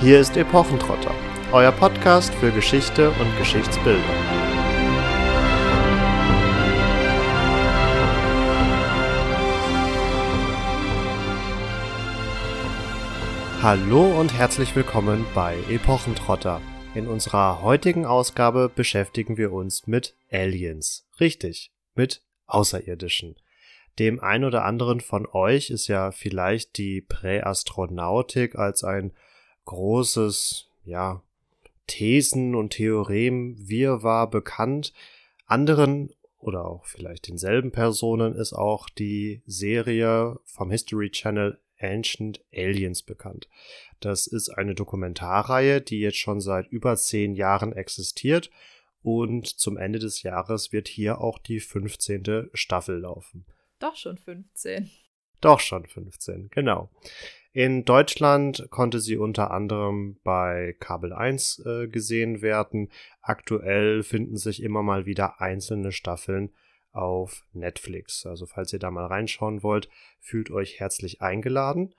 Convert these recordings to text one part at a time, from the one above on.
Hier ist Epochentrotter, euer Podcast für Geschichte und Geschichtsbildung. Hallo und herzlich willkommen bei Epochentrotter. In unserer heutigen Ausgabe beschäftigen wir uns mit Aliens. Richtig, mit Außerirdischen. Dem ein oder anderen von euch ist ja vielleicht die Präastronautik als ein großes, ja, Thesen und Theorem Wirrwarr bekannt. Anderen oder auch vielleicht denselben Personen ist auch die Serie vom History Channel Ancient Aliens bekannt. Das ist eine Dokumentarreihe, die jetzt schon seit über zehn Jahren existiert und zum Ende des Jahres wird hier auch die 15. Staffel laufen. Doch schon 15. Doch schon 15, genau. In Deutschland konnte sie unter anderem bei Kabel 1 äh, gesehen werden. Aktuell finden sich immer mal wieder einzelne Staffeln auf Netflix. Also falls ihr da mal reinschauen wollt, fühlt euch herzlich eingeladen.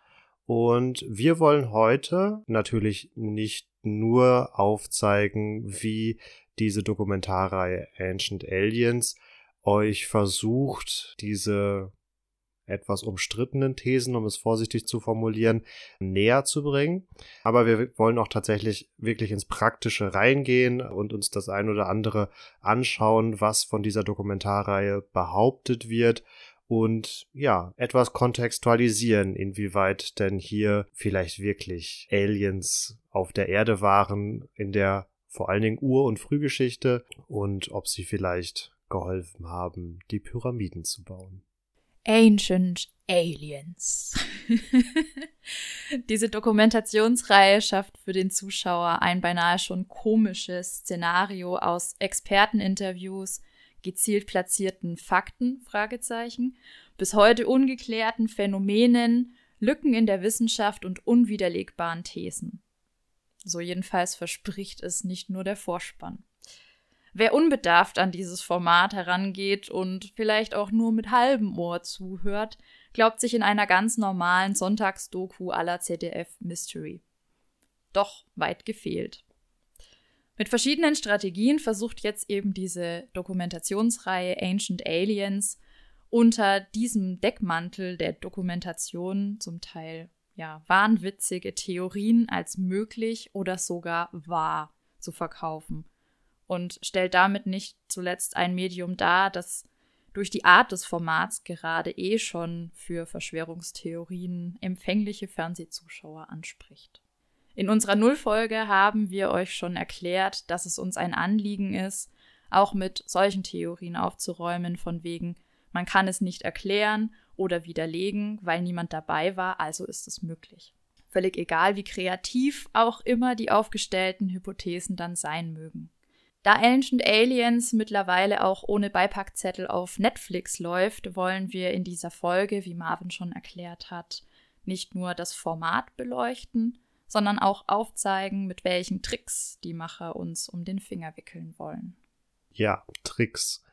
Und wir wollen heute natürlich nicht nur aufzeigen, wie diese Dokumentarreihe Ancient Aliens euch versucht, diese etwas umstrittenen Thesen, um es vorsichtig zu formulieren, näher zu bringen. Aber wir wollen auch tatsächlich wirklich ins Praktische reingehen und uns das ein oder andere anschauen, was von dieser Dokumentarreihe behauptet wird und ja, etwas kontextualisieren, inwieweit denn hier vielleicht wirklich Aliens auf der Erde waren in der vor allen Dingen Ur- und Frühgeschichte und ob sie vielleicht geholfen haben, die Pyramiden zu bauen. Ancient Aliens. Diese Dokumentationsreihe schafft für den Zuschauer ein beinahe schon komisches Szenario aus Experteninterviews, gezielt platzierten Fakten, Fragezeichen, bis heute ungeklärten Phänomenen, Lücken in der Wissenschaft und unwiderlegbaren Thesen. So jedenfalls verspricht es nicht nur der Vorspann. Wer unbedarft an dieses Format herangeht und vielleicht auch nur mit halbem Ohr zuhört, glaubt sich in einer ganz normalen Sonntagsdoku aller ZDF Mystery. Doch weit gefehlt. Mit verschiedenen Strategien versucht jetzt eben diese Dokumentationsreihe Ancient Aliens unter diesem Deckmantel der Dokumentation zum Teil ja wahnwitzige Theorien als möglich oder sogar wahr zu verkaufen und stellt damit nicht zuletzt ein Medium dar, das durch die Art des Formats gerade eh schon für Verschwörungstheorien empfängliche Fernsehzuschauer anspricht. In unserer Nullfolge haben wir euch schon erklärt, dass es uns ein Anliegen ist, auch mit solchen Theorien aufzuräumen, von wegen, man kann es nicht erklären oder widerlegen, weil niemand dabei war, also ist es möglich. Völlig egal, wie kreativ auch immer die aufgestellten Hypothesen dann sein mögen. Da Ancient Aliens mittlerweile auch ohne Beipackzettel auf Netflix läuft, wollen wir in dieser Folge, wie Marvin schon erklärt hat, nicht nur das Format beleuchten, sondern auch aufzeigen, mit welchen Tricks die Macher uns um den Finger wickeln wollen. Ja, Tricks.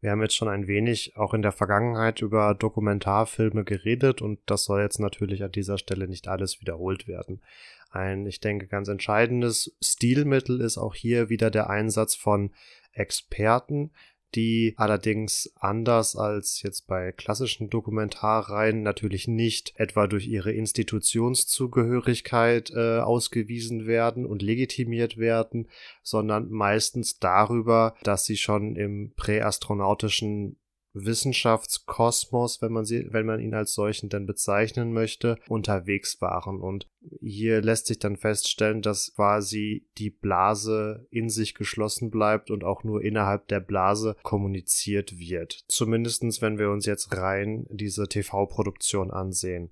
Wir haben jetzt schon ein wenig auch in der Vergangenheit über Dokumentarfilme geredet und das soll jetzt natürlich an dieser Stelle nicht alles wiederholt werden. Ein, ich denke, ganz entscheidendes Stilmittel ist auch hier wieder der Einsatz von Experten, die allerdings anders als jetzt bei klassischen Dokumentarreihen natürlich nicht etwa durch ihre Institutionszugehörigkeit äh, ausgewiesen werden und legitimiert werden, sondern meistens darüber, dass sie schon im präastronautischen Wissenschaftskosmos, wenn man sie, wenn man ihn als solchen denn bezeichnen möchte, unterwegs waren. Und hier lässt sich dann feststellen, dass quasi die Blase in sich geschlossen bleibt und auch nur innerhalb der Blase kommuniziert wird. Zumindestens, wenn wir uns jetzt rein diese TV-Produktion ansehen.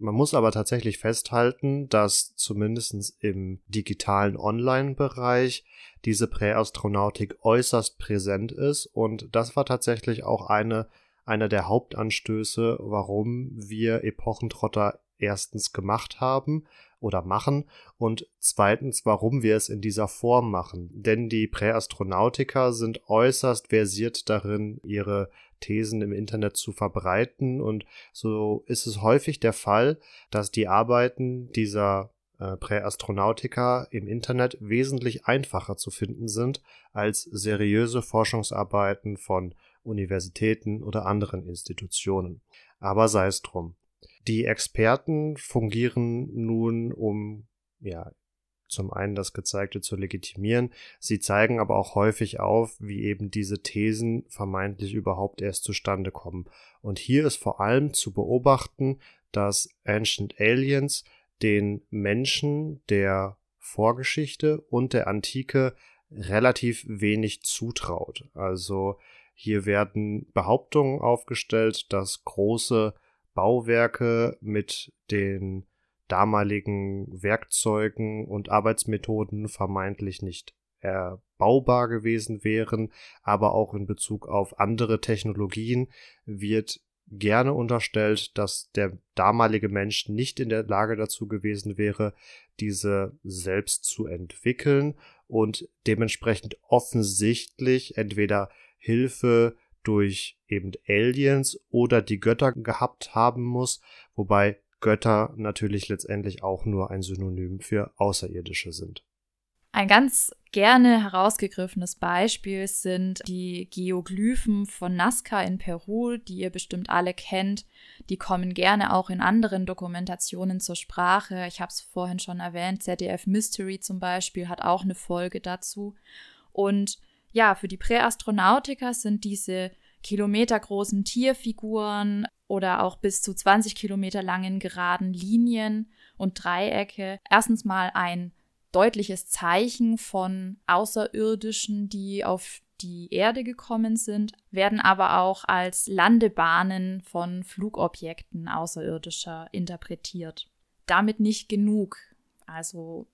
Man muss aber tatsächlich festhalten, dass zumindest im digitalen Online-Bereich diese Präastronautik äußerst präsent ist und das war tatsächlich auch eine, einer der Hauptanstöße, warum wir Epochentrotter erstens gemacht haben oder machen und zweitens, warum wir es in dieser Form machen. Denn die Präastronautiker sind äußerst versiert darin, ihre Thesen im Internet zu verbreiten. Und so ist es häufig der Fall, dass die Arbeiten dieser äh, Präastronautica im Internet wesentlich einfacher zu finden sind als seriöse Forschungsarbeiten von Universitäten oder anderen Institutionen. Aber sei es drum. Die Experten fungieren nun, um ja zum einen das Gezeigte zu legitimieren, sie zeigen aber auch häufig auf, wie eben diese Thesen vermeintlich überhaupt erst zustande kommen. Und hier ist vor allem zu beobachten, dass Ancient Aliens den Menschen der Vorgeschichte und der Antike relativ wenig zutraut. Also hier werden Behauptungen aufgestellt, dass große Bauwerke mit den damaligen Werkzeugen und Arbeitsmethoden vermeintlich nicht erbaubar gewesen wären, aber auch in Bezug auf andere Technologien wird gerne unterstellt, dass der damalige Mensch nicht in der Lage dazu gewesen wäre, diese selbst zu entwickeln und dementsprechend offensichtlich entweder Hilfe durch eben Aliens oder die Götter gehabt haben muss, wobei Götter natürlich letztendlich auch nur ein Synonym für Außerirdische sind. Ein ganz gerne herausgegriffenes Beispiel sind die Geoglyphen von Nazca in Peru, die ihr bestimmt alle kennt. Die kommen gerne auch in anderen Dokumentationen zur Sprache. Ich habe es vorhin schon erwähnt, ZDF Mystery zum Beispiel hat auch eine Folge dazu. Und ja, für die Präastronautiker sind diese kilometergroßen Tierfiguren oder auch bis zu 20 Kilometer langen geraden Linien und Dreiecke erstens mal ein deutliches Zeichen von Außerirdischen, die auf die Erde gekommen sind, werden aber auch als Landebahnen von Flugobjekten außerirdischer interpretiert. Damit nicht genug. Also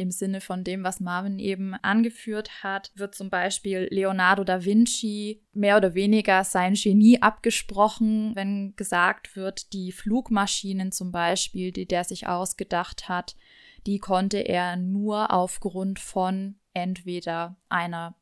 im Sinne von dem, was Marvin eben angeführt hat, wird zum Beispiel Leonardo da Vinci mehr oder weniger sein Genie abgesprochen, wenn gesagt wird, die Flugmaschinen zum Beispiel, die der sich ausgedacht hat, die konnte er nur aufgrund von entweder einer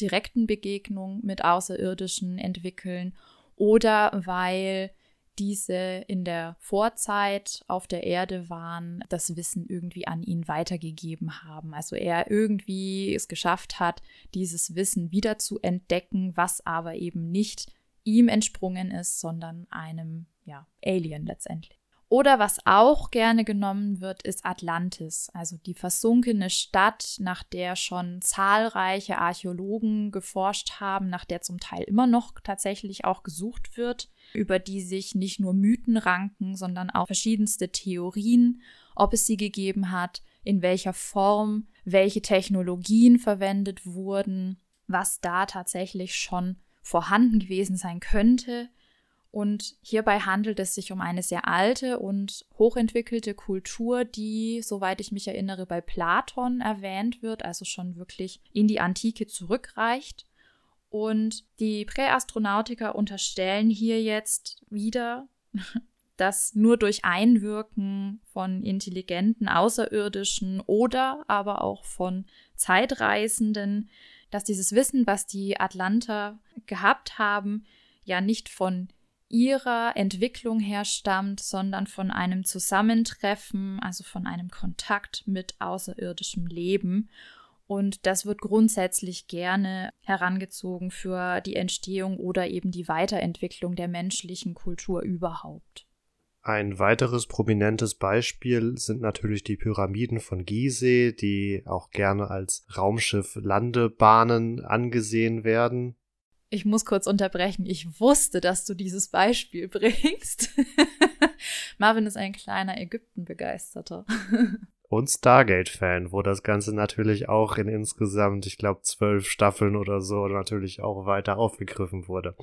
direkten Begegnung mit Außerirdischen entwickeln oder weil diese in der Vorzeit auf der Erde waren, das Wissen irgendwie an ihn weitergegeben haben. Also er irgendwie es geschafft hat, dieses Wissen wieder zu entdecken, was aber eben nicht ihm entsprungen ist, sondern einem ja, Alien letztendlich. Oder was auch gerne genommen wird, ist Atlantis, also die versunkene Stadt, nach der schon zahlreiche Archäologen geforscht haben, nach der zum Teil immer noch tatsächlich auch gesucht wird, über die sich nicht nur Mythen ranken, sondern auch verschiedenste Theorien, ob es sie gegeben hat, in welcher Form, welche Technologien verwendet wurden, was da tatsächlich schon vorhanden gewesen sein könnte und hierbei handelt es sich um eine sehr alte und hochentwickelte Kultur, die, soweit ich mich erinnere, bei Platon erwähnt wird, also schon wirklich in die Antike zurückreicht. Und die Präastronautiker unterstellen hier jetzt wieder, dass nur durch Einwirken von intelligenten Außerirdischen oder aber auch von Zeitreisenden, dass dieses Wissen, was die Atlanter gehabt haben, ja nicht von ihrer Entwicklung her stammt, sondern von einem Zusammentreffen, also von einem Kontakt mit außerirdischem Leben. Und das wird grundsätzlich gerne herangezogen für die Entstehung oder eben die Weiterentwicklung der menschlichen Kultur überhaupt. Ein weiteres prominentes Beispiel sind natürlich die Pyramiden von Gizeh, die auch gerne als Raumschiff-Landebahnen angesehen werden. Ich muss kurz unterbrechen. Ich wusste, dass du dieses Beispiel bringst. Marvin ist ein kleiner Ägypten-Begeisterter. Und Stargate-Fan, wo das Ganze natürlich auch in insgesamt, ich glaube, zwölf Staffeln oder so natürlich auch weiter aufgegriffen wurde.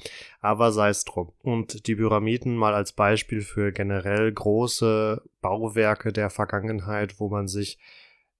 Aber sei es drum. Und die Pyramiden mal als Beispiel für generell große Bauwerke der Vergangenheit, wo man sich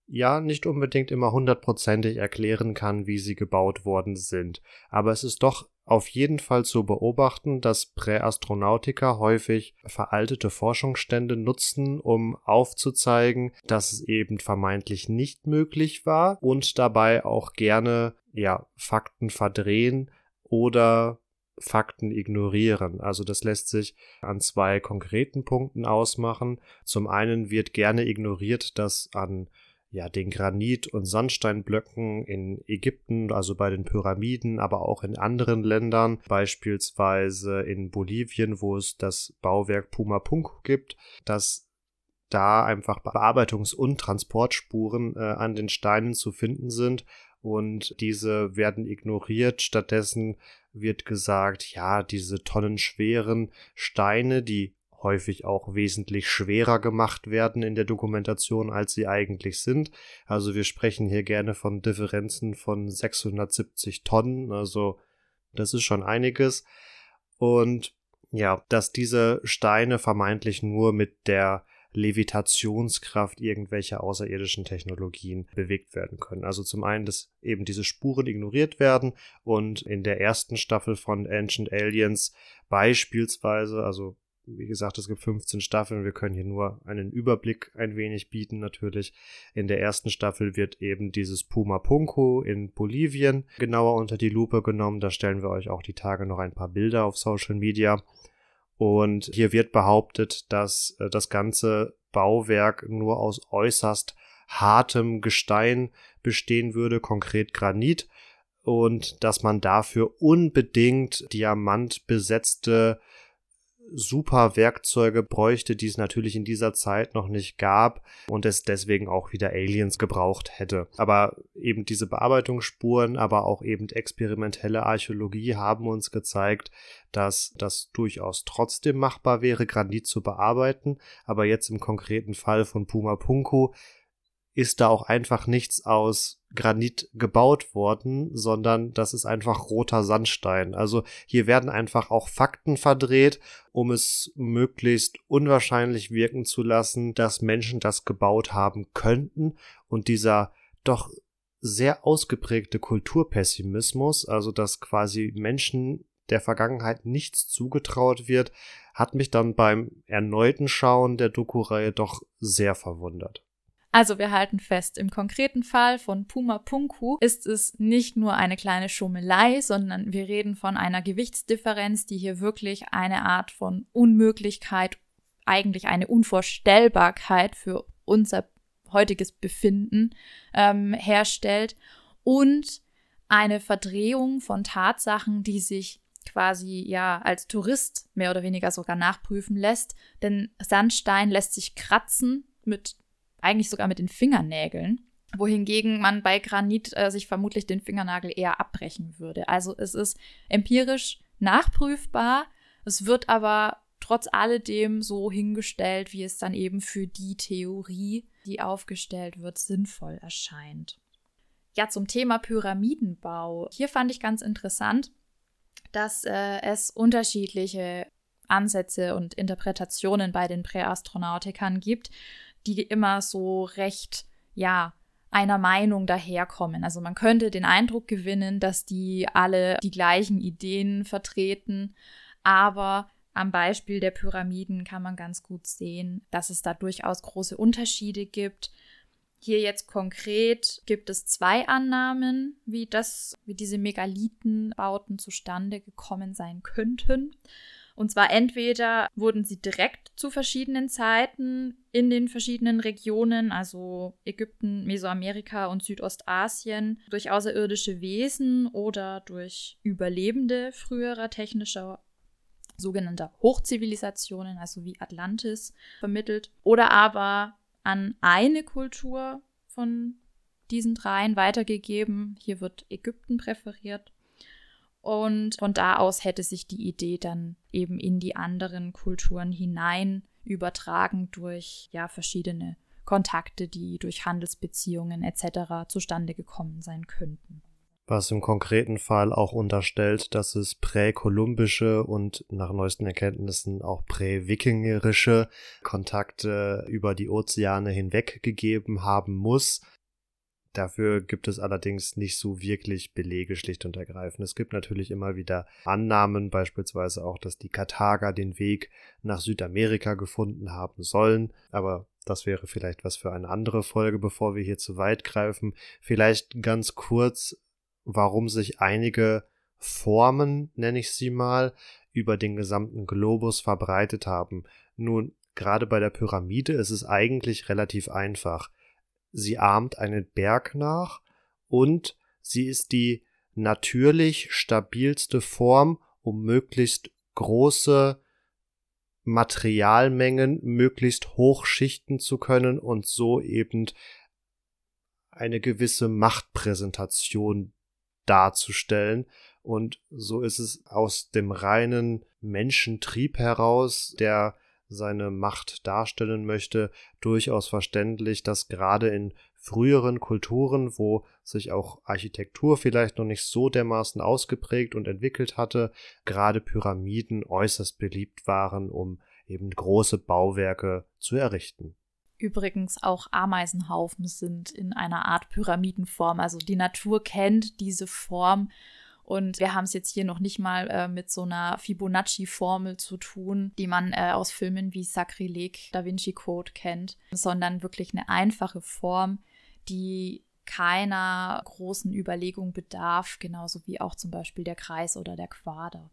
ja nicht unbedingt immer hundertprozentig erklären kann, wie sie gebaut worden sind. Aber es ist doch auf jeden Fall zu beobachten, dass Präastronautiker häufig veraltete Forschungsstände nutzen, um aufzuzeigen, dass es eben vermeintlich nicht möglich war und dabei auch gerne ja Fakten verdrehen oder Fakten ignorieren. Also das lässt sich an zwei konkreten Punkten ausmachen. Zum einen wird gerne ignoriert, dass an ja, den Granit- und Sandsteinblöcken in Ägypten, also bei den Pyramiden, aber auch in anderen Ländern, beispielsweise in Bolivien, wo es das Bauwerk Pumapunku gibt, dass da einfach Bearbeitungs- und Transportspuren äh, an den Steinen zu finden sind und diese werden ignoriert. Stattdessen wird gesagt, ja, diese tonnenschweren Steine, die häufig auch wesentlich schwerer gemacht werden in der Dokumentation, als sie eigentlich sind. Also wir sprechen hier gerne von Differenzen von 670 Tonnen, also das ist schon einiges. Und ja, dass diese Steine vermeintlich nur mit der Levitationskraft irgendwelcher außerirdischen Technologien bewegt werden können. Also zum einen, dass eben diese Spuren ignoriert werden und in der ersten Staffel von Ancient Aliens beispielsweise, also wie gesagt, es gibt 15 Staffeln. Wir können hier nur einen Überblick ein wenig bieten, natürlich. In der ersten Staffel wird eben dieses Puma Punko in Bolivien genauer unter die Lupe genommen. Da stellen wir euch auch die Tage noch ein paar Bilder auf Social Media. Und hier wird behauptet, dass äh, das ganze Bauwerk nur aus äußerst hartem Gestein bestehen würde, konkret Granit. Und dass man dafür unbedingt diamantbesetzte super Werkzeuge bräuchte, die es natürlich in dieser Zeit noch nicht gab und es deswegen auch wieder Aliens gebraucht hätte. Aber eben diese Bearbeitungsspuren, aber auch eben experimentelle Archäologie haben uns gezeigt, dass das durchaus trotzdem machbar wäre, Granit zu bearbeiten. Aber jetzt im konkreten Fall von Puma Punku ist da auch einfach nichts aus Granit gebaut worden, sondern das ist einfach roter Sandstein. Also hier werden einfach auch Fakten verdreht, um es möglichst unwahrscheinlich wirken zu lassen, dass Menschen das gebaut haben könnten und dieser doch sehr ausgeprägte Kulturpessimismus, also dass quasi Menschen der Vergangenheit nichts zugetraut wird, hat mich dann beim erneuten Schauen der Doku-Reihe doch sehr verwundert. Also wir halten fest, im konkreten Fall von Puma Punku ist es nicht nur eine kleine Schummelei, sondern wir reden von einer Gewichtsdifferenz, die hier wirklich eine Art von Unmöglichkeit, eigentlich eine Unvorstellbarkeit für unser heutiges Befinden ähm, herstellt und eine Verdrehung von Tatsachen, die sich quasi ja als Tourist mehr oder weniger sogar nachprüfen lässt. Denn Sandstein lässt sich kratzen mit eigentlich sogar mit den Fingernägeln, wohingegen man bei Granit äh, sich vermutlich den Fingernagel eher abbrechen würde. Also es ist empirisch nachprüfbar, es wird aber trotz alledem so hingestellt, wie es dann eben für die Theorie, die aufgestellt wird, sinnvoll erscheint. Ja, zum Thema Pyramidenbau. Hier fand ich ganz interessant, dass äh, es unterschiedliche Ansätze und Interpretationen bei den Präastronautikern gibt die immer so recht, ja, einer Meinung daherkommen. Also man könnte den Eindruck gewinnen, dass die alle die gleichen Ideen vertreten, aber am Beispiel der Pyramiden kann man ganz gut sehen, dass es da durchaus große Unterschiede gibt. Hier jetzt konkret gibt es zwei Annahmen, wie das, wie diese Megalithenbauten zustande gekommen sein könnten. Und zwar entweder wurden sie direkt zu verschiedenen Zeiten in den verschiedenen Regionen, also Ägypten, Mesoamerika und Südostasien, durch außerirdische Wesen oder durch Überlebende früherer technischer sogenannter Hochzivilisationen, also wie Atlantis, vermittelt. Oder aber an eine Kultur von diesen dreien weitergegeben. Hier wird Ägypten präferiert. Und von da aus hätte sich die Idee dann eben in die anderen Kulturen hinein übertragen durch ja verschiedene Kontakte, die durch Handelsbeziehungen etc. zustande gekommen sein könnten. Was im konkreten Fall auch unterstellt, dass es präkolumbische und nach neuesten Erkenntnissen auch präwikingerische Kontakte über die Ozeane hinweg gegeben haben muss, Dafür gibt es allerdings nicht so wirklich Belege schlicht und ergreifend. Es gibt natürlich immer wieder Annahmen, beispielsweise auch, dass die Karthager den Weg nach Südamerika gefunden haben sollen, aber das wäre vielleicht was für eine andere Folge, bevor wir hier zu weit greifen. Vielleicht ganz kurz, warum sich einige Formen, nenne ich sie mal, über den gesamten Globus verbreitet haben. Nun, gerade bei der Pyramide ist es eigentlich relativ einfach. Sie ahmt einen Berg nach und sie ist die natürlich stabilste Form, um möglichst große Materialmengen möglichst hoch schichten zu können und so eben eine gewisse Machtpräsentation darzustellen. Und so ist es aus dem reinen Menschentrieb heraus, der seine Macht darstellen möchte, durchaus verständlich, dass gerade in früheren Kulturen, wo sich auch Architektur vielleicht noch nicht so dermaßen ausgeprägt und entwickelt hatte, gerade Pyramiden äußerst beliebt waren, um eben große Bauwerke zu errichten. Übrigens auch Ameisenhaufen sind in einer Art Pyramidenform. Also die Natur kennt diese Form und wir haben es jetzt hier noch nicht mal äh, mit so einer Fibonacci-Formel zu tun, die man äh, aus Filmen wie Sakrileg, Da Vinci Code kennt, sondern wirklich eine einfache Form, die keiner großen Überlegung bedarf, genauso wie auch zum Beispiel der Kreis oder der Quader.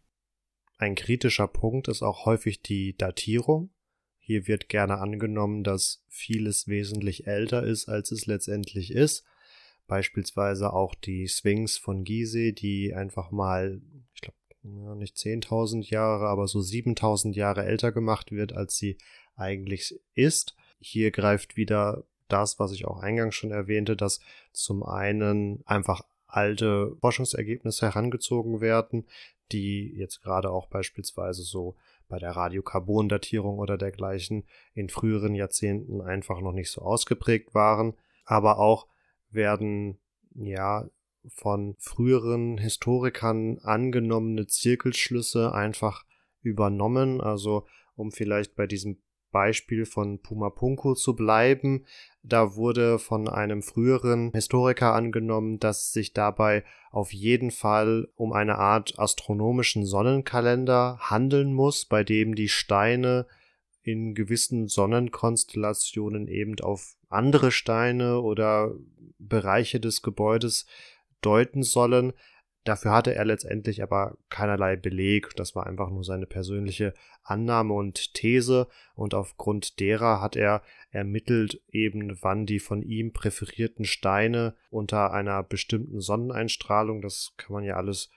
Ein kritischer Punkt ist auch häufig die Datierung. Hier wird gerne angenommen, dass vieles wesentlich älter ist, als es letztendlich ist beispielsweise auch die Sphinx von Gizeh, die einfach mal, ich glaube, nicht 10.000 Jahre, aber so 7.000 Jahre älter gemacht wird, als sie eigentlich ist. Hier greift wieder das, was ich auch eingangs schon erwähnte, dass zum einen einfach alte Forschungsergebnisse herangezogen werden, die jetzt gerade auch beispielsweise so bei der Radiokarbondatierung oder dergleichen in früheren Jahrzehnten einfach noch nicht so ausgeprägt waren, aber auch werden ja von früheren Historikern angenommene Zirkelschlüsse einfach übernommen. Also um vielleicht bei diesem Beispiel von Pumapunku zu bleiben, da wurde von einem früheren Historiker angenommen, dass es sich dabei auf jeden Fall um eine Art astronomischen Sonnenkalender handeln muss, bei dem die Steine in gewissen Sonnenkonstellationen eben auf andere Steine oder Bereiche des Gebäudes deuten sollen. Dafür hatte er letztendlich aber keinerlei Beleg. Das war einfach nur seine persönliche Annahme und These. Und aufgrund derer hat er ermittelt eben, wann die von ihm präferierten Steine unter einer bestimmten Sonneneinstrahlung, das kann man ja alles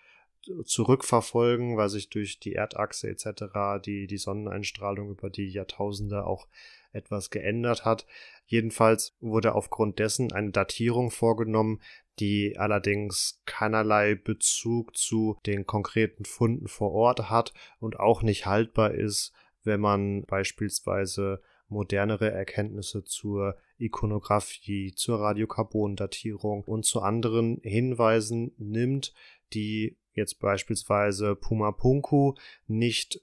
zurückverfolgen, weil sich durch die Erdachse etc. die, die Sonneneinstrahlung über die Jahrtausende auch etwas geändert hat. Jedenfalls wurde aufgrund dessen eine Datierung vorgenommen, die allerdings keinerlei Bezug zu den konkreten Funden vor Ort hat und auch nicht haltbar ist, wenn man beispielsweise modernere Erkenntnisse zur Ikonographie, zur Radiokarbondatierung und zu anderen Hinweisen nimmt, die jetzt beispielsweise Pumapunku nicht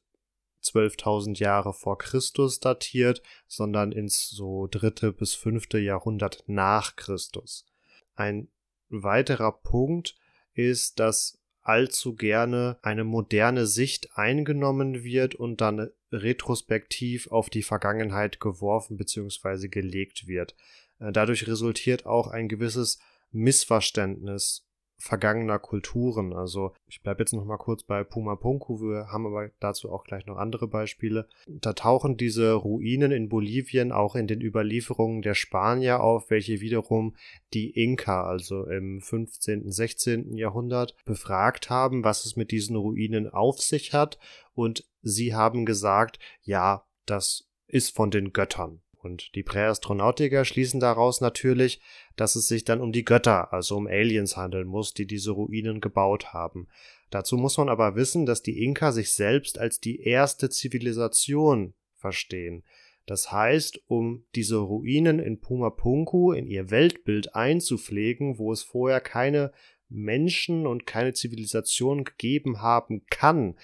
12.000 Jahre vor Christus datiert, sondern ins so dritte bis fünfte Jahrhundert nach Christus. Ein weiterer Punkt ist, dass allzu gerne eine moderne Sicht eingenommen wird und dann retrospektiv auf die Vergangenheit geworfen bzw. gelegt wird. Äh, dadurch resultiert auch ein gewisses Missverständnis vergangener Kulturen. Also ich bleibe jetzt noch mal kurz bei Puma Punku, wir haben aber dazu auch gleich noch andere Beispiele. Da tauchen diese Ruinen in Bolivien auch in den Überlieferungen der Spanier auf, welche wiederum die Inka, also im 15., 16. Jahrhundert, befragt haben, was es mit diesen Ruinen auf sich hat. Und sie haben gesagt, ja, das ist von den Göttern. Und die Präastronautiker schließen daraus natürlich, dass es sich dann um die Götter, also um Aliens handeln muss, die diese Ruinen gebaut haben. Dazu muss man aber wissen, dass die Inka sich selbst als die erste Zivilisation verstehen. Das heißt, um diese Ruinen in Pumapunku in ihr Weltbild einzupflegen, wo es vorher keine Menschen und keine Zivilisation gegeben haben kann,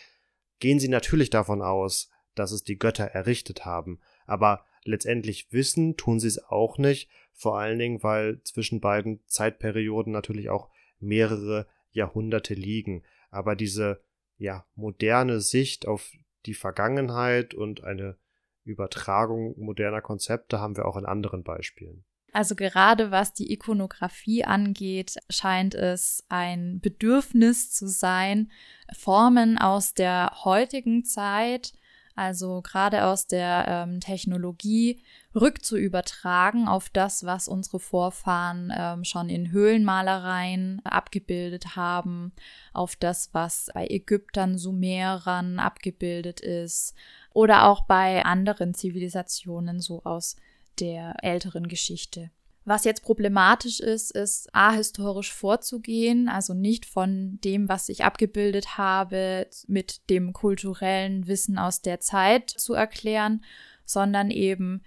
gehen sie natürlich davon aus, dass es die Götter errichtet haben. Aber letztendlich wissen, tun sie es auch nicht, vor allen Dingen, weil zwischen beiden Zeitperioden natürlich auch mehrere Jahrhunderte liegen. Aber diese ja moderne Sicht auf die Vergangenheit und eine Übertragung moderner Konzepte haben wir auch in anderen Beispielen. Also gerade was die Ikonografie angeht, scheint es ein Bedürfnis zu sein, Formen aus der heutigen Zeit, also gerade aus der ähm, Technologie, rückzuübertragen auf das, was unsere Vorfahren ähm, schon in Höhlenmalereien abgebildet haben, auf das, was bei Ägyptern, Sumerern abgebildet ist oder auch bei anderen Zivilisationen so aus der älteren Geschichte. Was jetzt problematisch ist, ist ahistorisch vorzugehen, also nicht von dem, was ich abgebildet habe, mit dem kulturellen Wissen aus der Zeit zu erklären, sondern eben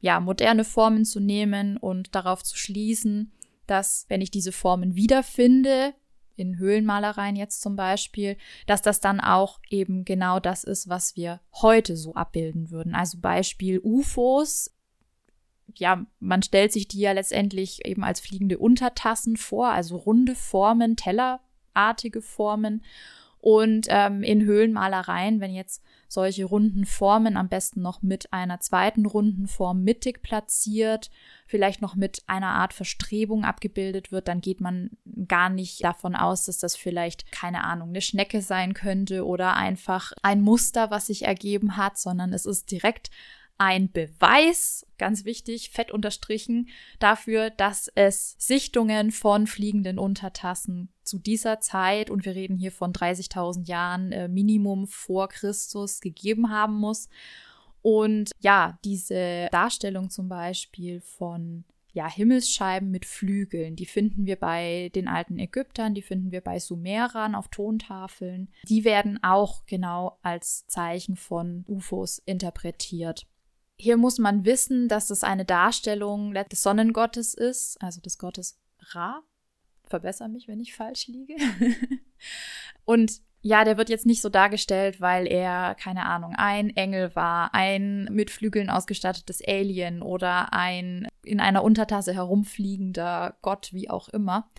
ja moderne Formen zu nehmen und darauf zu schließen, dass wenn ich diese Formen wiederfinde, in Höhlenmalereien jetzt zum Beispiel, dass das dann auch eben genau das ist, was wir heute so abbilden würden. Also Beispiel UFOs ja, man stellt sich die ja letztendlich eben als fliegende Untertassen vor, also runde Formen, tellerartige Formen. Und ähm, in Höhlenmalereien, wenn jetzt solche runden Formen am besten noch mit einer zweiten runden Form mittig platziert, vielleicht noch mit einer Art Verstrebung abgebildet wird, dann geht man gar nicht davon aus, dass das vielleicht, keine Ahnung, eine Schnecke sein könnte oder einfach ein Muster, was sich ergeben hat, sondern es ist direkt ein Beweis, ganz wichtig, fett unterstrichen, dafür, dass es Sichtungen von fliegenden Untertassen zu dieser Zeit, und wir reden hier von 30.000 Jahren äh, Minimum vor Christus, gegeben haben muss. Und ja, diese Darstellung zum Beispiel von ja, Himmelsscheiben mit Flügeln. Die finden wir bei den alten Ägyptern, die finden wir bei Sumerern auf Tontafeln. Die werden auch genau als Zeichen von UFOs interpretiert. Hier muss man wissen, dass es eine Darstellung des Sonnengottes ist, also des Gottes Ra. Verbessere mich, wenn ich falsch liege. und ja, der wird jetzt nicht so dargestellt, weil er, keine Ahnung, ein Engel war, ein mit Flügeln ausgestattetes Alien oder ein in einer Untertasse herumfliegender Gott, wie auch immer,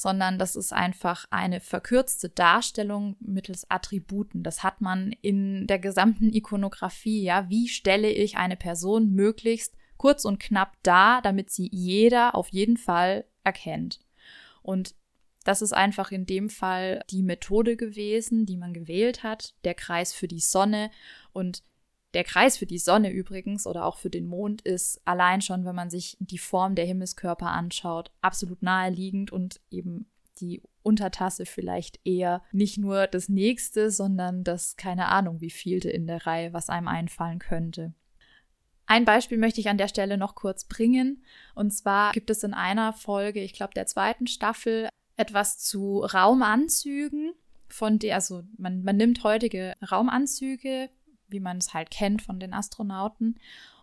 sondern das ist einfach eine verkürzte Darstellung mittels Attributen. Das hat man in der gesamten Ikonografie, ja. Wie stelle ich eine Person möglichst kurz und knapp dar, damit sie jeder auf jeden Fall erkennt? Und das ist einfach in dem Fall die Methode gewesen, die man gewählt hat, der Kreis für die Sonne. Und der Kreis für die Sonne übrigens oder auch für den Mond ist allein schon, wenn man sich die Form der Himmelskörper anschaut, absolut naheliegend und eben die Untertasse vielleicht eher nicht nur das nächste, sondern das keine Ahnung wie vielte in der Reihe, was einem einfallen könnte. Ein Beispiel möchte ich an der Stelle noch kurz bringen. Und zwar gibt es in einer Folge, ich glaube der zweiten Staffel, etwas zu Raumanzügen, von der, also man, man nimmt heutige Raumanzüge, wie man es halt kennt von den Astronauten,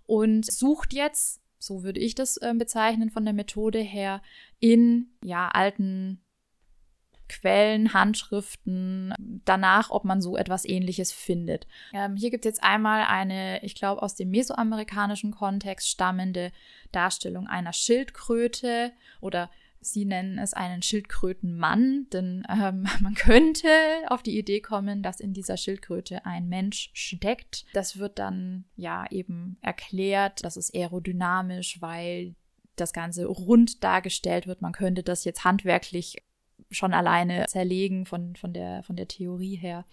und sucht jetzt, so würde ich das äh, bezeichnen von der Methode her, in ja alten Quellen, Handschriften danach, ob man so etwas ähnliches findet. Ähm, hier gibt es jetzt einmal eine, ich glaube, aus dem mesoamerikanischen Kontext stammende Darstellung einer Schildkröte oder Sie nennen es einen Schildkrötenmann, denn ähm, man könnte auf die Idee kommen, dass in dieser Schildkröte ein Mensch steckt. Das wird dann ja eben erklärt, das ist aerodynamisch, weil das Ganze rund dargestellt wird. Man könnte das jetzt handwerklich schon alleine zerlegen von, von, der, von der Theorie her.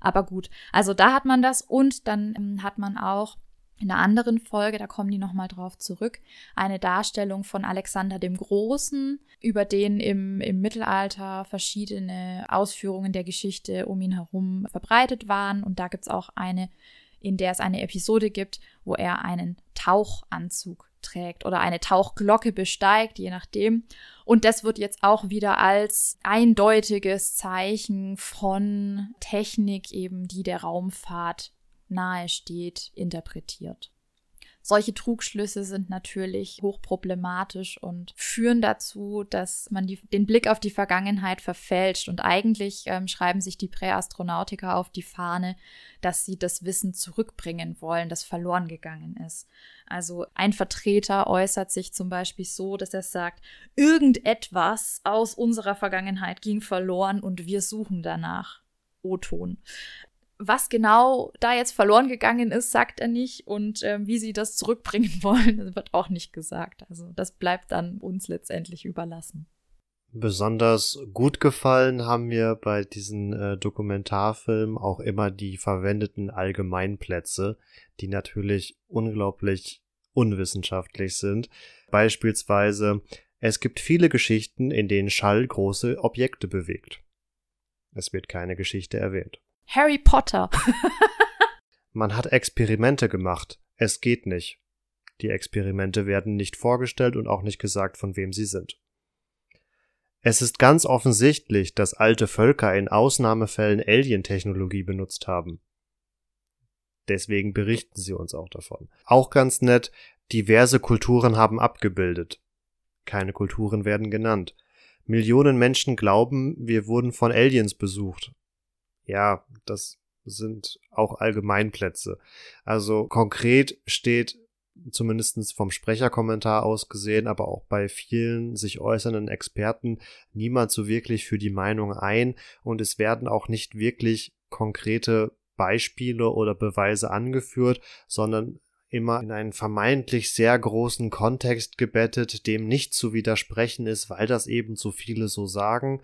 Aber gut, also da hat man das und dann ähm, hat man auch in einer anderen Folge, da kommen die nochmal drauf zurück, eine Darstellung von Alexander dem Großen, über den im, im Mittelalter verschiedene Ausführungen der Geschichte um ihn herum verbreitet waren. Und da gibt es auch eine, in der es eine Episode gibt, wo er einen Tauchanzug trägt oder eine Tauchglocke besteigt, je nachdem. Und das wird jetzt auch wieder als eindeutiges Zeichen von Technik eben, die der Raumfahrt nahe steht, interpretiert. Solche Trugschlüsse sind natürlich hochproblematisch und führen dazu, dass man die, den Blick auf die Vergangenheit verfälscht. Und eigentlich ähm, schreiben sich die Präastronautiker auf die Fahne, dass sie das Wissen zurückbringen wollen, das verloren gegangen ist. Also ein Vertreter äußert sich zum Beispiel so, dass er sagt, irgendetwas aus unserer Vergangenheit ging verloren und wir suchen danach. O-Ton Was genau da jetzt verloren gegangen ist, sagt er nicht. Und äh, wie sie das zurückbringen wollen, wird auch nicht gesagt. Also das bleibt dann uns letztendlich überlassen. Besonders gut gefallen haben mir bei diesen äh, Dokumentarfilmen auch immer die verwendeten Allgemeinplätze, die natürlich unglaublich unwissenschaftlich sind. Beispielsweise, es gibt viele Geschichten, in denen Schall große Objekte bewegt. Es wird keine Geschichte erwähnt. Harry Potter. Man hat Experimente gemacht. Es geht nicht. Die Experimente werden nicht vorgestellt und auch nicht gesagt, von wem sie sind. Es ist ganz offensichtlich, dass alte Völker in Ausnahmefällen Alien-Technologie benutzt haben. Deswegen berichten sie uns auch davon. Auch ganz nett, diverse Kulturen haben abgebildet. Keine Kulturen werden genannt. Millionen Menschen glauben, wir wurden von Aliens besucht. Ja, das sind auch Allgemeinplätze. Also konkret steht zumindest vom Sprecherkommentar aus gesehen, aber auch bei vielen sich äußernden Experten niemand so wirklich für die Meinung ein und es werden auch nicht wirklich konkrete Beispiele oder Beweise angeführt, sondern immer in einen vermeintlich sehr großen Kontext gebettet, dem nicht zu widersprechen ist, weil das eben so viele so sagen.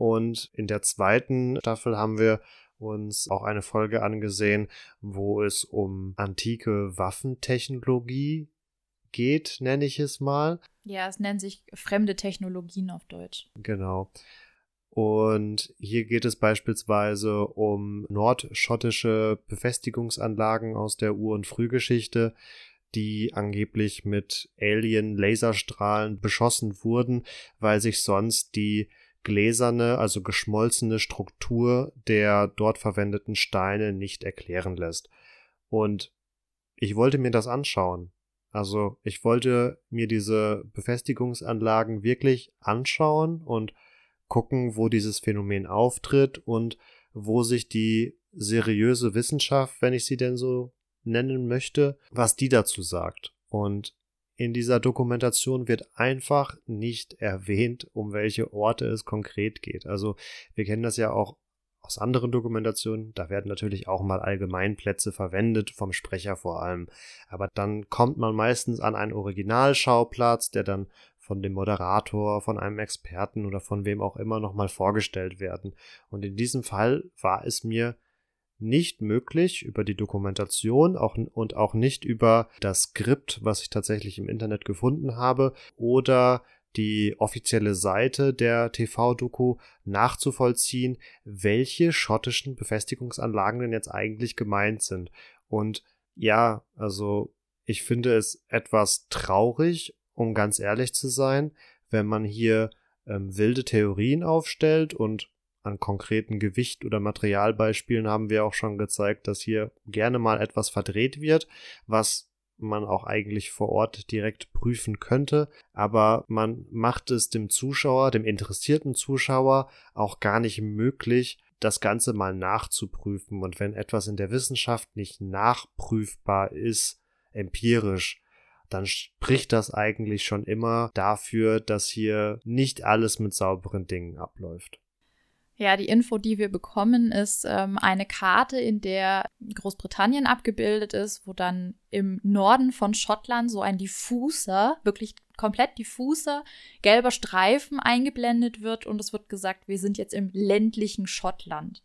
Und in der zweiten Staffel haben wir uns auch eine Folge angesehen, wo es um antike Waffentechnologie geht, nenne ich es mal. Ja, es nennen sich fremde Technologien auf Deutsch. Genau. Und hier geht es beispielsweise um nordschottische Befestigungsanlagen aus der Ur- und Frühgeschichte, die angeblich mit Alien-Laserstrahlen beschossen wurden, weil sich sonst die gläserne, also geschmolzene Struktur der dort verwendeten Steine nicht erklären lässt. Und ich wollte mir das anschauen. Also ich wollte mir diese Befestigungsanlagen wirklich anschauen und gucken, wo dieses Phänomen auftritt und wo sich die seriöse Wissenschaft, wenn ich sie denn so nennen möchte, was die dazu sagt. Und in dieser Dokumentation wird einfach nicht erwähnt, um welche Orte es konkret geht. Also wir kennen das ja auch aus anderen Dokumentationen, da werden natürlich auch mal Allgemeinplätze verwendet, vom Sprecher vor allem. Aber dann kommt man meistens an einen Originalschauplatz, der dann von dem Moderator, von einem Experten oder von wem auch immer nochmal vorgestellt werden. Und in diesem Fall war es mir nicht möglich über die Dokumentation auch, und auch nicht über das Skript, was ich tatsächlich im Internet gefunden habe, oder die offizielle Seite der TV-Doku nachzuvollziehen, welche schottischen Befestigungsanlagen denn jetzt eigentlich gemeint sind. Und ja, also ich finde es etwas traurig, um ganz ehrlich zu sein, wenn man hier ähm, wilde Theorien aufstellt und an konkreten Gewicht- oder Materialbeispielen haben wir auch schon gezeigt, dass hier gerne mal etwas verdreht wird, was man auch eigentlich vor Ort direkt prüfen könnte, aber man macht es dem Zuschauer, dem interessierten Zuschauer auch gar nicht möglich, das Ganze mal nachzuprüfen. Und wenn etwas in der Wissenschaft nicht nachprüfbar ist, empirisch, dann spricht das eigentlich schon immer dafür, dass hier nicht alles mit sauberen Dingen abläuft. Ja, die Info, die wir bekommen, ist ähm, eine Karte, in der Großbritannien abgebildet ist, wo dann im Norden von Schottland so ein diffuser, wirklich komplett diffuser, gelber Streifen eingeblendet wird und es wird gesagt, wir sind jetzt im ländlichen Schottland.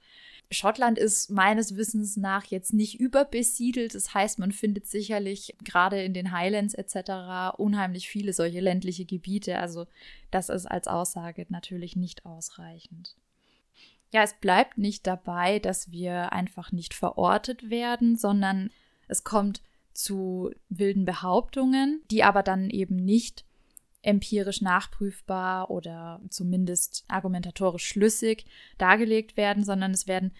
Schottland ist meines Wissens nach jetzt nicht überbesiedelt. Das heißt, man findet sicherlich gerade in den Highlands etc. unheimlich viele solche ländliche Gebiete. Also das ist als Aussage natürlich nicht ausreichend ja, es bleibt nicht dabei, dass wir einfach nicht verortet werden, sondern es kommt zu wilden Behauptungen, die aber dann eben nicht empirisch nachprüfbar oder zumindest argumentatorisch schlüssig dargelegt werden, sondern es werden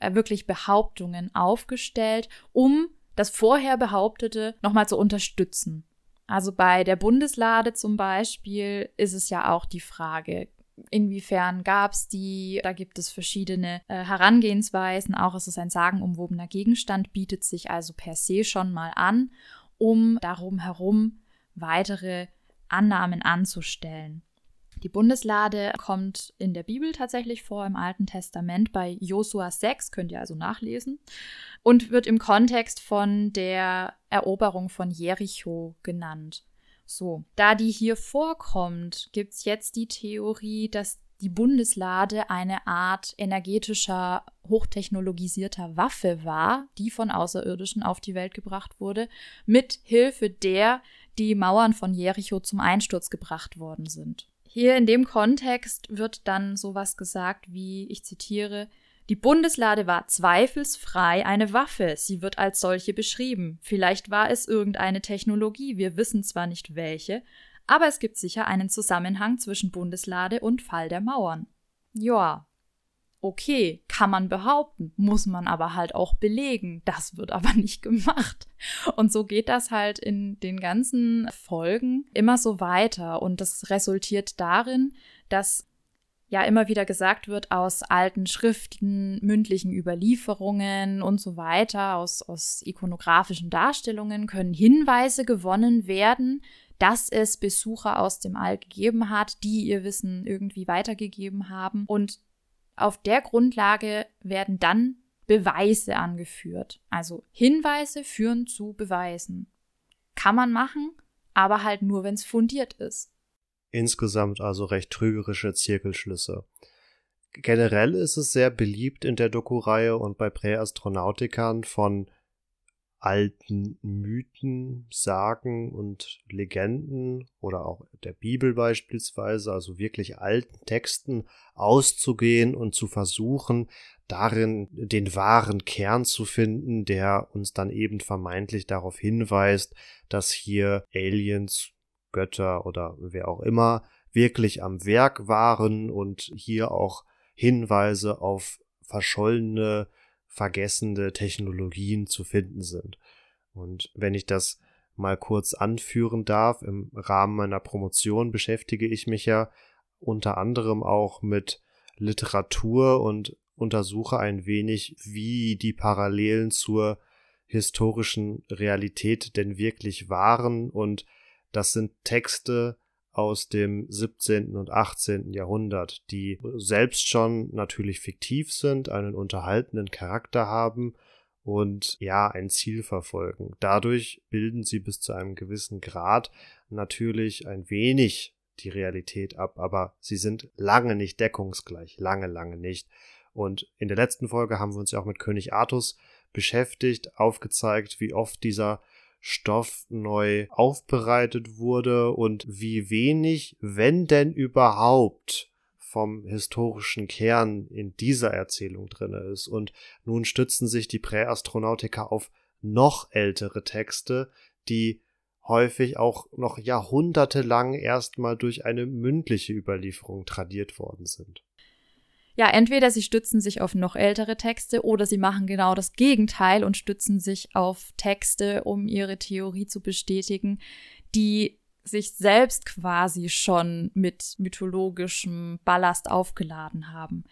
äh, wirklich Behauptungen aufgestellt, um das vorher Behauptete nochmal zu unterstützen. Also bei der Bundeslade zum Beispiel ist es ja auch die Frage, Inwiefern gab es die? Da gibt es verschiedene äh, Herangehensweisen. Auch ist es ein sagenumwobener Gegenstand, bietet sich also per se schon mal an, um darum herum weitere Annahmen anzustellen. Die Bundeslade kommt in der Bibel tatsächlich vor, im Alten Testament bei Josua 6, könnt ihr also nachlesen, und wird im Kontext von der Eroberung von Jericho genannt. So, da die hier vorkommt, gibt es jetzt die Theorie, dass die Bundeslade eine Art energetischer, hochtechnologisierter Waffe war, die von Außerirdischen auf die Welt gebracht wurde, mit Hilfe der die Mauern von Jericho zum Einsturz gebracht worden sind. Hier in dem Kontext wird dann sowas gesagt wie, ich zitiere, die Bundeslade war zweifelsfrei eine Waffe, sie wird als solche beschrieben. Vielleicht war es irgendeine Technologie, wir wissen zwar nicht welche, aber es gibt sicher einen Zusammenhang zwischen Bundeslade und Fall der Mauern. Ja, okay, kann man behaupten, muss man aber halt auch belegen. Das wird aber nicht gemacht. Und so geht das halt in den ganzen Folgen immer so weiter. Und das resultiert darin, dass ja immer wieder gesagt wird, aus alten Schriften, mündlichen Überlieferungen und so weiter, aus, aus ikonografischen Darstellungen können Hinweise gewonnen werden, dass es Besucher aus dem All gegeben hat, die ihr Wissen irgendwie weitergegeben haben. Und auf der Grundlage werden dann Beweise angeführt. Also Hinweise führen zu Beweisen. Kann man machen, aber halt nur, wenn es fundiert ist. Insgesamt also recht trügerische Zirkelschlüsse. Generell ist es sehr beliebt in der Doku-Reihe und bei Präastronautikern von alten Mythen, Sagen und Legenden oder auch der Bibel beispielsweise, also wirklich alten Texten auszugehen und zu versuchen, darin den wahren Kern zu finden, der uns dann eben vermeintlich darauf hinweist, dass hier Aliens, Götter oder wer auch immer wirklich am Werk waren und hier auch Hinweise auf verschollene vergessene Technologien zu finden sind. Und wenn ich das mal kurz anführen darf, im Rahmen meiner Promotion beschäftige ich mich ja unter anderem auch mit Literatur und untersuche ein wenig, wie die Parallelen zur historischen Realität denn wirklich waren. Und das sind Texte, aus dem 17. und 18. Jahrhundert, die selbst schon natürlich fiktiv sind, einen unterhaltenden Charakter haben und ja, ein Ziel verfolgen. Dadurch bilden sie bis zu einem gewissen Grad natürlich ein wenig die Realität ab, aber sie sind lange nicht deckungsgleich, lange, lange nicht. Und in der letzten Folge haben wir uns ja auch mit König Artus beschäftigt, aufgezeigt, wie oft dieser Stoff neu aufbereitet wurde und wie wenig, wenn denn überhaupt, vom historischen Kern in dieser Erzählung drin ist. Und nun stützen sich die Präastronautiker auf noch ältere Texte, die häufig auch noch jahrhundertelang erstmal durch eine mündliche Überlieferung tradiert worden sind ja, entweder sie stützen sich auf noch ältere Texte oder sie machen genau das Gegenteil und stützen sich auf Texte, um ihre Theorie zu bestätigen, die sich selbst quasi schon mit mythologischem Ballast aufgeladen haben.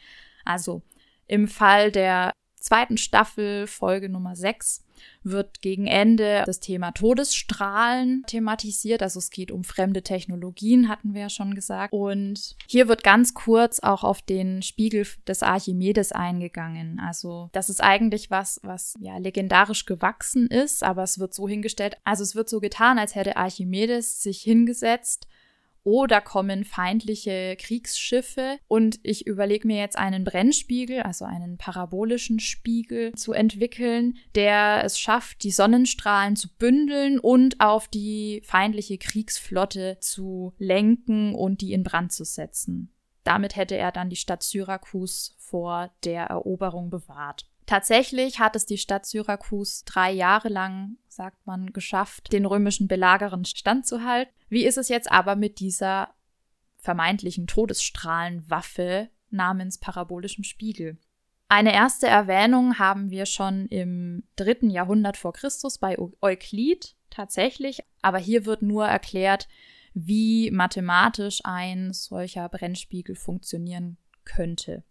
Also im Fall der zweiten Staffel, Folge Nummer 6, wird gegen Ende das Thema Todesstrahlen thematisiert. Also es geht um fremde Technologien, hatten wir ja schon gesagt. Und hier wird ganz kurz auch auf den Spiegel des Archimedes eingegangen. Also das ist eigentlich was, was ja legendarisch gewachsen ist, aber es wird so hingestellt. Also es wird so getan, als hätte Archimedes sich hingesetzt da kommen feindliche Kriegsschiffe und ich überlege mir jetzt einen Brennspiegel, also einen parabolischen Spiegel zu entwickeln, der es schafft, die Sonnenstrahlen zu bündeln und auf die feindliche Kriegsflotte zu lenken und die in Brand zu setzen. Damit hätte er dann die Stadt Syrakus vor der Eroberung bewahrt. Tatsächlich hat es die Stadt Syrakus drei Jahre lang, sagt man, geschafft, den römischen Belagerern standzuhalten. Wie ist es jetzt aber mit dieser vermeintlichen Todesstrahlenwaffe namens parabolischem Spiegel? Eine erste Erwähnung haben wir schon im dritten Jahrhundert vor Christus bei Euklid tatsächlich, aber hier wird nur erklärt, wie mathematisch ein solcher Brennspiegel funktionieren könnte.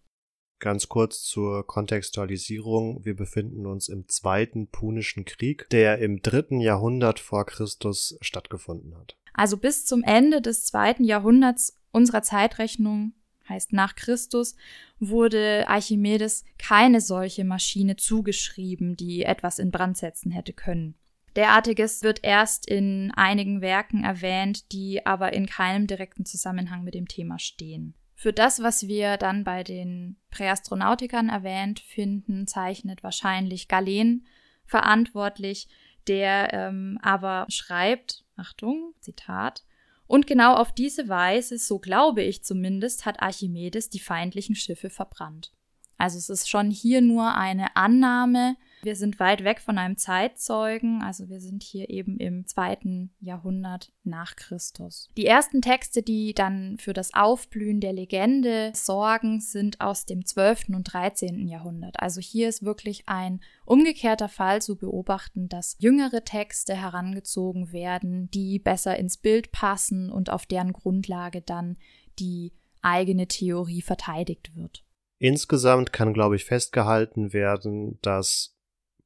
Ganz kurz zur Kontextualisierung. Wir befinden uns im Zweiten Punischen Krieg, der im dritten Jahrhundert vor Christus stattgefunden hat. Also bis zum Ende des zweiten Jahrhunderts unserer Zeitrechnung, heißt nach Christus, wurde Archimedes keine solche Maschine zugeschrieben, die etwas in Brand setzen hätte können. Derartiges wird erst in einigen Werken erwähnt, die aber in keinem direkten Zusammenhang mit dem Thema stehen. Für das, was wir dann bei den Präastronautikern erwähnt finden, zeichnet wahrscheinlich Galen verantwortlich, der ähm, aber schreibt, Achtung, Zitat, und genau auf diese Weise, so glaube ich zumindest, hat Archimedes die feindlichen Schiffe verbrannt. Also es ist schon hier nur eine Annahme, wir sind weit weg von einem Zeitzeugen, also wir sind hier eben im zweiten Jahrhundert nach Christus. Die ersten Texte, die dann für das Aufblühen der Legende sorgen, sind aus dem 12. und 13. Jahrhundert. Also hier ist wirklich ein umgekehrter Fall zu beobachten, dass jüngere Texte herangezogen werden, die besser ins Bild passen und auf deren Grundlage dann die eigene Theorie verteidigt wird. Insgesamt kann, glaube ich, festgehalten werden, dass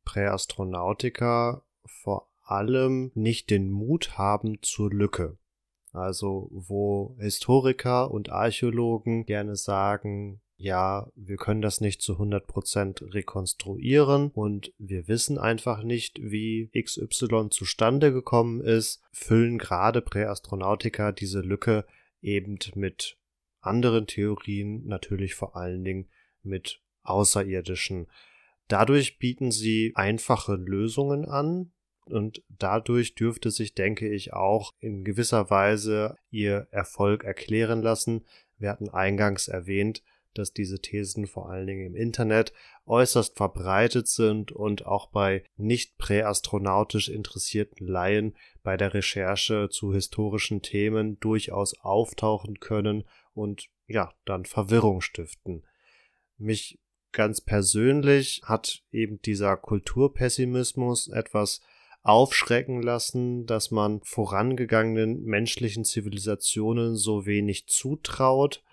Präastronautiker vor allem nicht den Mut haben zur Lücke. Also wo Historiker und Archäologen gerne sagen, ja, wir können das nicht zu 100% rekonstruieren und wir wissen einfach nicht, wie XY zustande gekommen ist, füllen gerade Präastronautiker diese Lücke eben mit anderen Theorien, natürlich vor allen Dingen mit außerirdischen Dadurch bieten sie einfache Lösungen an und dadurch dürfte sich, denke ich, auch in gewisser Weise ihr Erfolg erklären lassen. Wir hatten eingangs erwähnt, dass diese Thesen vor allen Dingen im Internet äußerst verbreitet sind und auch bei nicht präastronautisch interessierten Laien bei der Recherche zu historischen Themen durchaus auftauchen können und ja, dann Verwirrung stiften. Mich ganz persönlich hat eben dieser Kulturpessimismus etwas aufschrecken lassen, dass man vorangegangenen menschlichen Zivilisationen so wenig zutraut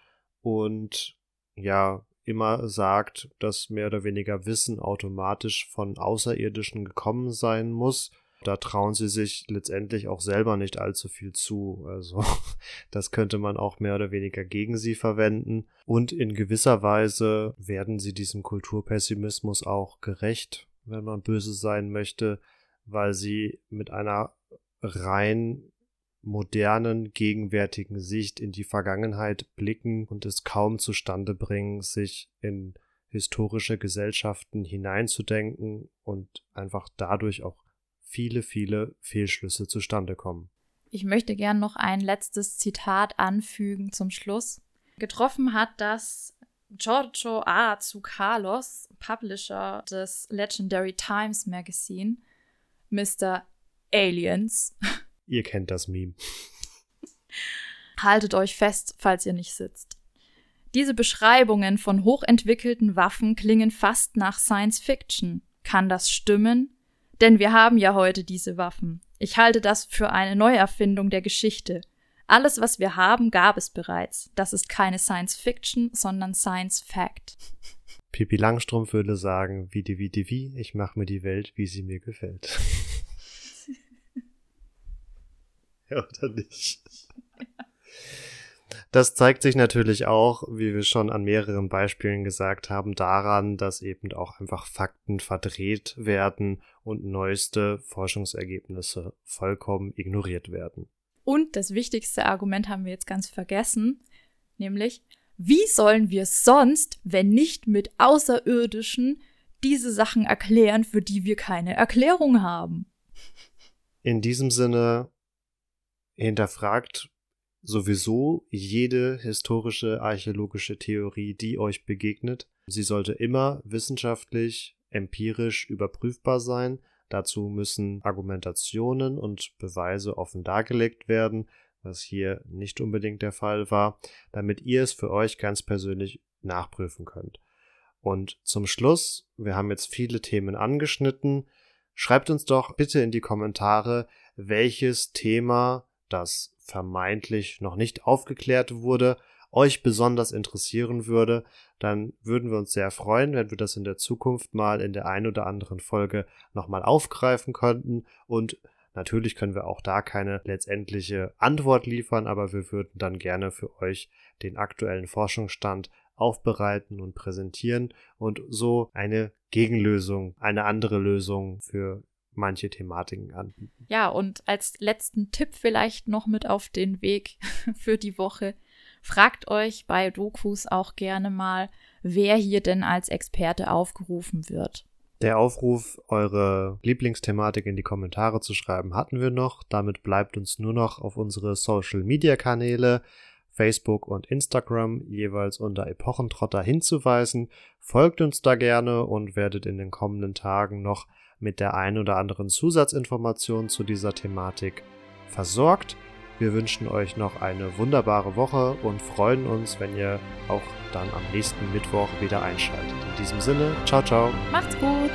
und ja immer sagt, dass mehr oder weniger Wissen automatisch von Außerirdischen gekommen sein muss da trauen sie sich letztendlich auch selber nicht allzu viel zu. Also das könnte man auch mehr oder weniger gegen sie verwenden. Und in gewisser Weise werden sie diesem Kulturpessimismus auch gerecht, wenn man böse sein möchte, weil sie mit einer rein modernen, gegenwärtigen Sicht in die Vergangenheit blicken und es kaum zustande bringen, sich in historische Gesellschaften hineinzudenken und einfach dadurch auch viele, viele Fehlschlüsse zustande kommen. Ich möchte gern noch ein letztes Zitat anfügen zum Schluss. Getroffen hat das Giorgio A. Carlos, Publisher des Legendary Times Magazine, Mr. Aliens. Ihr kennt das Meme. Haltet euch fest, falls ihr nicht sitzt. Diese Beschreibungen von hochentwickelten Waffen klingen fast nach Science Fiction. Kann das stimmen? Denn wir haben ja heute diese Waffen. Ich halte das für eine Neuerfindung der Geschichte. Alles, was wir haben, gab es bereits. Das ist keine Science Fiction, sondern Science Fact. Pippi Langstrumpf würde sagen, wie die wie die wie, ich mache mir die Welt, wie sie mir gefällt. ja, oder nicht? Das zeigt sich natürlich auch, wie wir schon an mehreren Beispielen gesagt haben, daran, dass eben auch einfach Fakten verdreht werden und neueste Forschungsergebnisse vollkommen ignoriert werden. Und das wichtigste Argument haben wir jetzt ganz vergessen, nämlich, wie sollen wir sonst, wenn nicht mit Außerirdischen, diese Sachen erklären, für die wir keine Erklärung haben? In diesem Sinne hinterfragt sowieso jede historische archäologische Theorie, die euch begegnet. Sie sollte immer wissenschaftlich, empirisch überprüfbar sein. Dazu müssen Argumentationen und Beweise offen dargelegt werden, was hier nicht unbedingt der Fall war, damit ihr es für euch ganz persönlich nachprüfen könnt. Und zum Schluss, wir haben jetzt viele Themen angeschnitten, schreibt uns doch bitte in die Kommentare, welches Thema das vermeintlich noch nicht aufgeklärt wurde, euch besonders interessieren würde, dann würden wir uns sehr freuen, wenn wir das in der Zukunft mal in der ein oder anderen Folge nochmal aufgreifen könnten und Natürlich können wir auch da keine letztendliche Antwort liefern, aber wir würden dann gerne für euch den aktuellen Forschungsstand aufbereiten und präsentieren und so eine Gegenlösung, eine andere Lösung für manche Thematiken anbieten. Ja, und als letzten Tipp vielleicht noch mit auf den Weg für die Woche. Fragt euch bei Dokus auch gerne mal, wer hier denn als Experte aufgerufen wird. Der Aufruf, eure Lieblingsthematik in die Kommentare zu schreiben, hatten wir noch. Damit bleibt uns nur noch auf unsere Social-Media-Kanäle Facebook und Instagram jeweils unter Epochentrotter hinzuweisen. Folgt uns da gerne und werdet in den kommenden Tagen noch mit der ein oder anderen Zusatzinformation zu dieser Thematik versorgt. Wir wünschen euch noch eine wunderbare Woche und freuen uns, wenn ihr auch dann am nächsten Mittwoch wieder einschaltet. In diesem Sinne, ciao, ciao. Macht's gut.